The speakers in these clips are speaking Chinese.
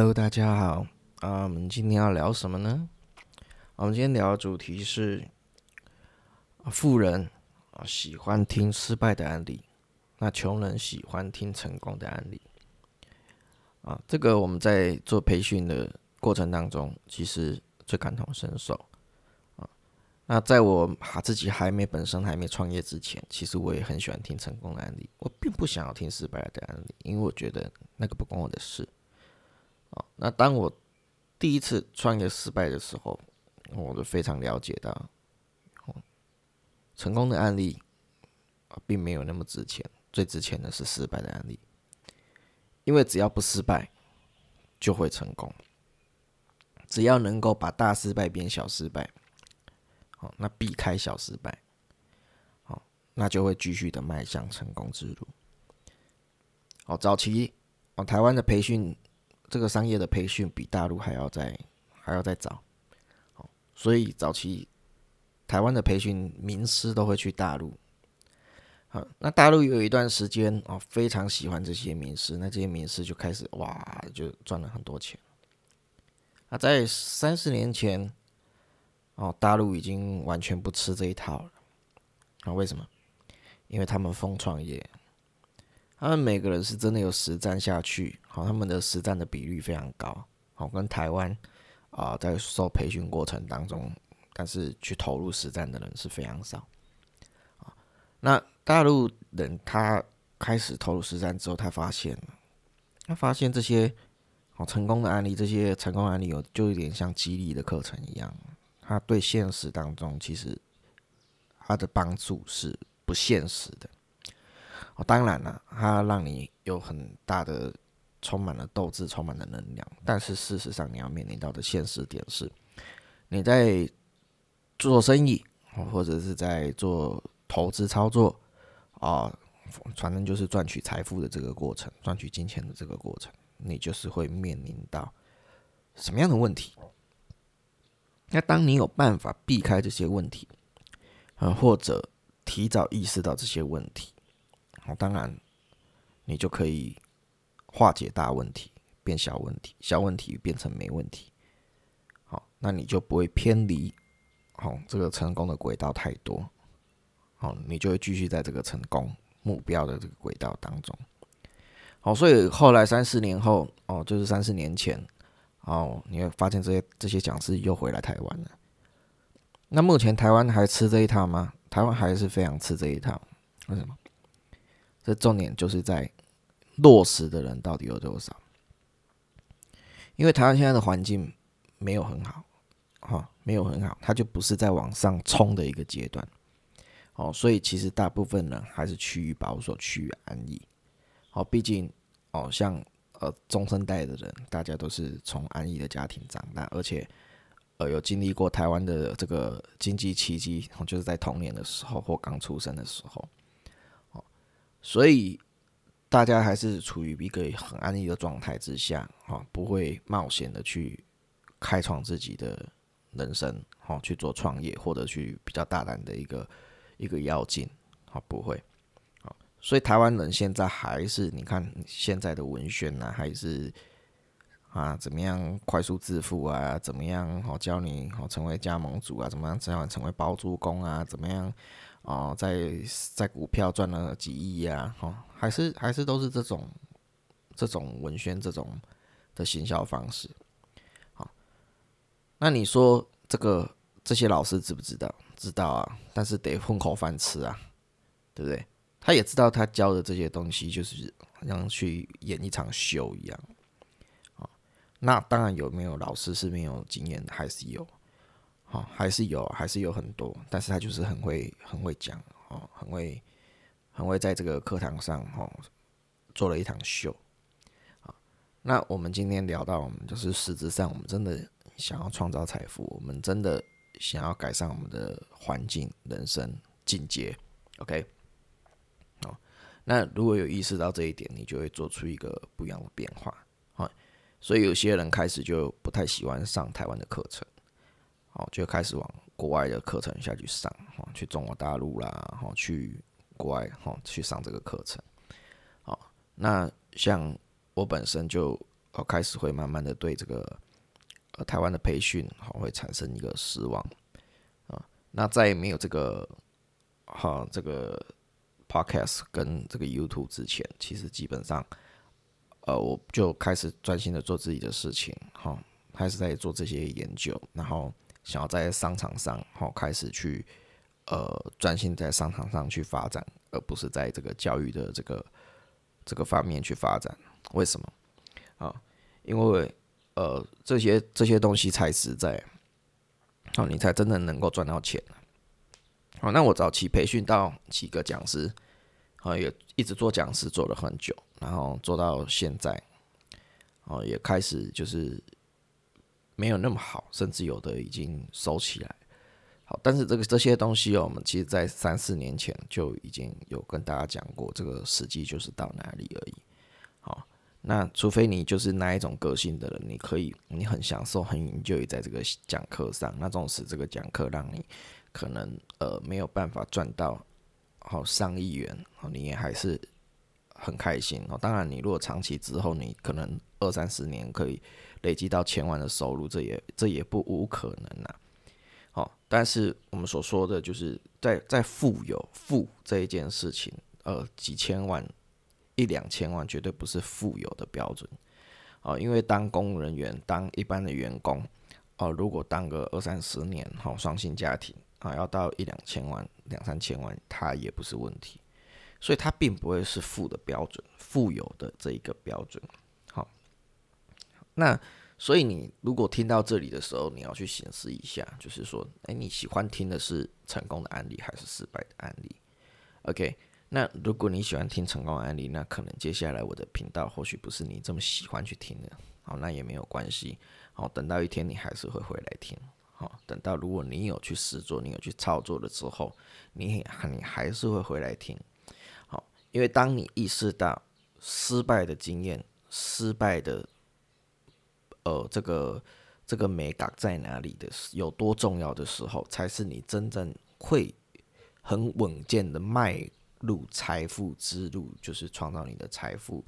Hello，大家好啊！我们今天要聊什么呢？我们今天聊的主题是富人啊喜欢听失败的案例，那穷人喜欢听成功的案例啊。这个我们在做培训的过程当中，其实最感同身受啊。那在我哈自己还没本身还没创业之前，其实我也很喜欢听成功的案例，我并不想要听失败的案例，因为我觉得那个不关我的事。啊，那当我第一次创业失败的时候，我就非常了解到，成功的案例啊，并没有那么值钱，最值钱的是失败的案例，因为只要不失败，就会成功。只要能够把大失败变小失败，好，那避开小失败，好，那就会继续的迈向成功之路。哦，早期哦，台湾的培训。这个商业的培训比大陆还要再还要再早，好，所以早期台湾的培训名师都会去大陆，好，那大陆有一段时间哦，非常喜欢这些名师，那这些名师就开始哇，就赚了很多钱。那在三四年前，哦，大陆已经完全不吃这一套了，啊，为什么？因为他们疯创业。他们每个人是真的有实战下去，好，他们的实战的比率非常高，好，跟台湾啊在受培训过程当中，但是去投入实战的人是非常少，啊，那大陆人他开始投入实战之后，他发现，他发现这些好成功的案例，这些成功案例有就有点像激励的课程一样，他对现实当中其实他的帮助是不现实的。当然了，它让你有很大的、充满了斗志、充满了能量。但是事实上，你要面临到的现实点是，你在做生意，或者是在做投资操作啊，反正就是赚取财富的这个过程，赚取金钱的这个过程，你就是会面临到什么样的问题？那当你有办法避开这些问题，啊，或者提早意识到这些问题。当然，你就可以化解大问题，变小问题，小问题变成没问题。好，那你就不会偏离好这个成功的轨道太多。好，你就会继续在这个成功目标的这个轨道当中。好，所以后来三四年后，哦，就是三四年前，哦，你会发现这些这些讲师又回来台湾了。那目前台湾还吃这一套吗？台湾还是非常吃这一套。为什么？这重点就是在落实的人到底有多少？因为台湾现在的环境没有很好，哈，没有很好，它就不是在往上冲的一个阶段，哦，所以其实大部分人还是趋于保守、趋于安逸，哦，毕竟哦，像呃中生代的人，大家都是从安逸的家庭长大，而且呃有经历过台湾的这个经济奇迹，就是在童年的时候或刚出生的时候。所以大家还是处于一个很安逸的状态之下，哈，不会冒险的去开创自己的人生，哈，去做创业或者去比较大胆的一个一个要进，哈，不会，所以台湾人现在还是你看现在的文宣呢，还是啊怎么样快速致富啊，怎么样好教你好成为加盟主啊，怎么样怎样成为包租公啊，怎么样？哦，在在股票赚了几亿呀，哈，还是还是都是这种这种文宣这种的行销方式，好，那你说这个这些老师知不知道？知道啊，但是得混口饭吃啊，对不对？他也知道他教的这些东西就是像去演一场秀一样，那当然有没有老师是没有经验的，还是有。好，还是有，还是有很多，但是他就是很会，很会讲，哦，很会，很会在这个课堂上，哦，做了一场秀。那我们今天聊到，我们就是实质上，我们真的想要创造财富，我们真的想要改善我们的环境、人生境界。OK，好，那如果有意识到这一点，你就会做出一个不一样的变化。所以有些人开始就不太喜欢上台湾的课程。好，就开始往国外的课程下去上，哈，去中国大陆啦，哈，去国外，哈，去上这个课程。好，那像我本身就哦开始会慢慢的对这个呃台湾的培训好会产生一个失望啊。那在没有这个哈这个 podcast 跟这个 YouTube 之前，其实基本上呃我就开始专心的做自己的事情，哈，开始在做这些研究，然后想要在商场上好开始去呃专心在商场上去发展，而不是在这个教育的这个这个方面去发展。为什么？啊，因为呃，这些这些东西才实在，哦，你才真的能够赚到钱。好，那我早期培训到几个讲师，啊，也一直做讲师做了很久，然后做到现在，哦，也开始就是没有那么好，甚至有的已经收起来。好，但是这个这些东西哦，我们其实在三四年前就已经有跟大家讲过，这个时机就是到哪里而已。好。那除非你就是那一种个性的人，你可以，你很享受，很享受在这个讲课上。那种使这个讲课让你可能呃没有办法赚到好上亿元，你也还是很开心哦。当然，你如果长期之后，你可能二三十年可以累积到千万的收入，这也这也不无可能呐。好，但是我们所说的就是在在富有富这一件事情，呃，几千万。一两千万绝对不是富有的标准，哦，因为当公务人员、当一般的员工，哦，如果当个二三十年，好，双薪家庭啊，要到一两千万、两三千万，它也不是问题，所以它并不会是富的标准，富有的这一个标准，好，那所以你如果听到这里的时候，你要去显示一下，就是说，哎，你喜欢听的是成功的案例还是失败的案例？OK。那如果你喜欢听成功案例，那可能接下来我的频道或许不是你这么喜欢去听的，好，那也没有关系，好，等到一天你还是会回来听，等到如果你有去试做，你有去操作了之后，你你还是会回来听，好，因为当你意识到失败的经验、失败的呃这个这个美感在哪里的有多重要的时候，才是你真正会很稳健的迈。入财富之路就是创造你的财富，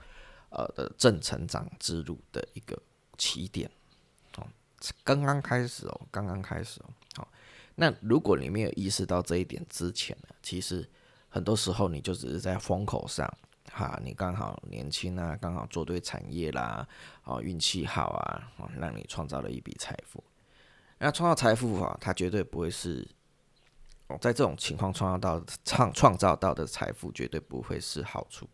呃的正成长之路的一个起点，刚刚开始哦，刚刚开始哦，好，那如果你没有意识到这一点之前呢，其实很多时候你就只是在风口上，哈，你刚好年轻啊，刚好做对产业啦，哦，运气好啊，哦，让你创造了一笔财富，那创造财富啊，它绝对不会是哦。在这种情况创造到创创造到的财富绝对不会是好处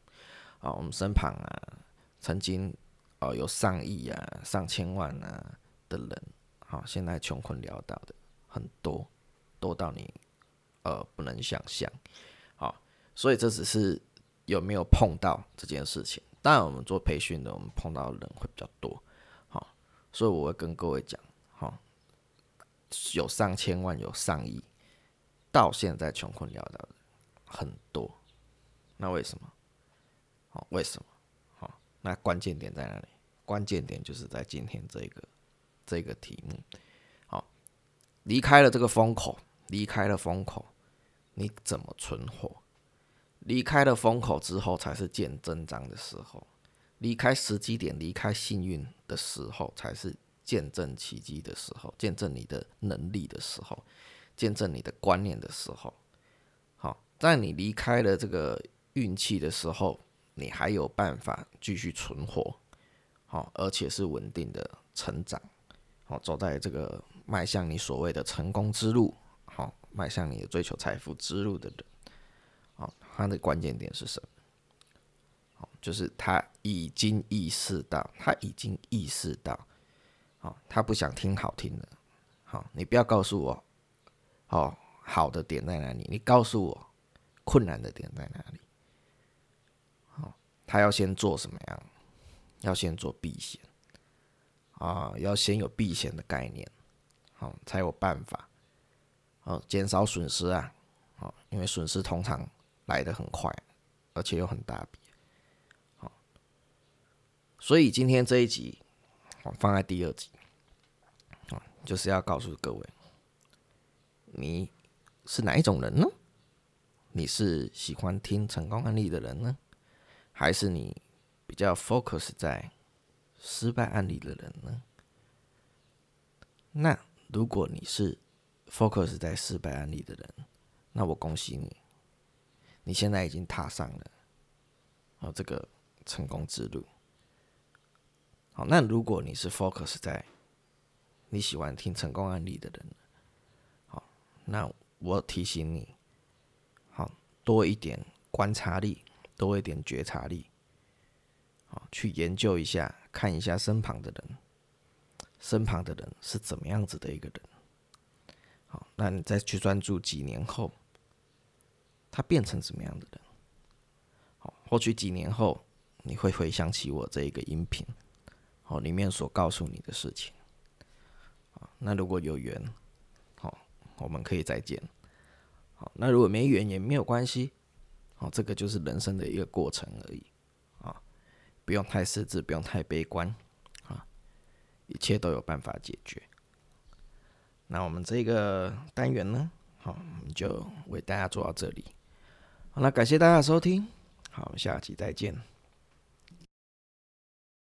啊！我们身旁啊，曾经哦有上亿啊、上千万啊的人，好，现在穷困潦倒的很多，多到你呃不能想象。好，所以这只是有没有碰到这件事情。当然，我们做培训的，我们碰到的人会比较多。好，所以我会跟各位讲，好，有上千万，有上亿。到现在穷困潦倒的很多，那为什么？好，为什么？好，那关键点在哪里？关键点就是在今天这个这个题目。好，离开了这个风口，离开了风口，你怎么存活？离开了风口之后，才是见真章的时候。离开时机点，离开幸运的时候，才是见证奇迹的时候，见证你的能力的时候。见证你的观念的时候，好，在你离开了这个运气的时候，你还有办法继续存活，好，而且是稳定的成长，好，走在这个迈向你所谓的成功之路，好，迈向你的追求财富之路的人，好，他的关键点是什么？好，就是他已经意识到，他已经意识到，好，他不想听好听的，好，你不要告诉我。哦，好的点在哪里？你告诉我，困难的点在哪里？好，他要先做什么样？要先做避险啊，要先有避险的概念，好，才有办法，好，减少损失啊，好，因为损失通常来的很快，而且又很大笔，好，所以今天这一集，我放在第二集，啊，就是要告诉各位。你是哪一种人呢？你是喜欢听成功案例的人呢，还是你比较 focus 在失败案例的人呢？那如果你是 focus 在失败案例的人，那我恭喜你，你现在已经踏上了啊这个成功之路。好，那如果你是 focus 在你喜欢听成功案例的人，好，那我提醒你，好多一点观察力，多一点觉察力，好去研究一下，看一下身旁的人，身旁的人是怎么样子的一个人。好，那你再去专注几年后，他变成什么样的人？好，或许几年后你会回想起我这一个音频，好，里面所告诉你的事情。好，那如果有缘，好，我们可以再见。好，那如果没缘也没有关系。好，这个就是人生的一个过程而已。不用太失智，不用太悲观。啊，一切都有办法解决。那我们这个单元呢，好，我们就为大家做到这里。好，那感谢大家收听，好，下期再见。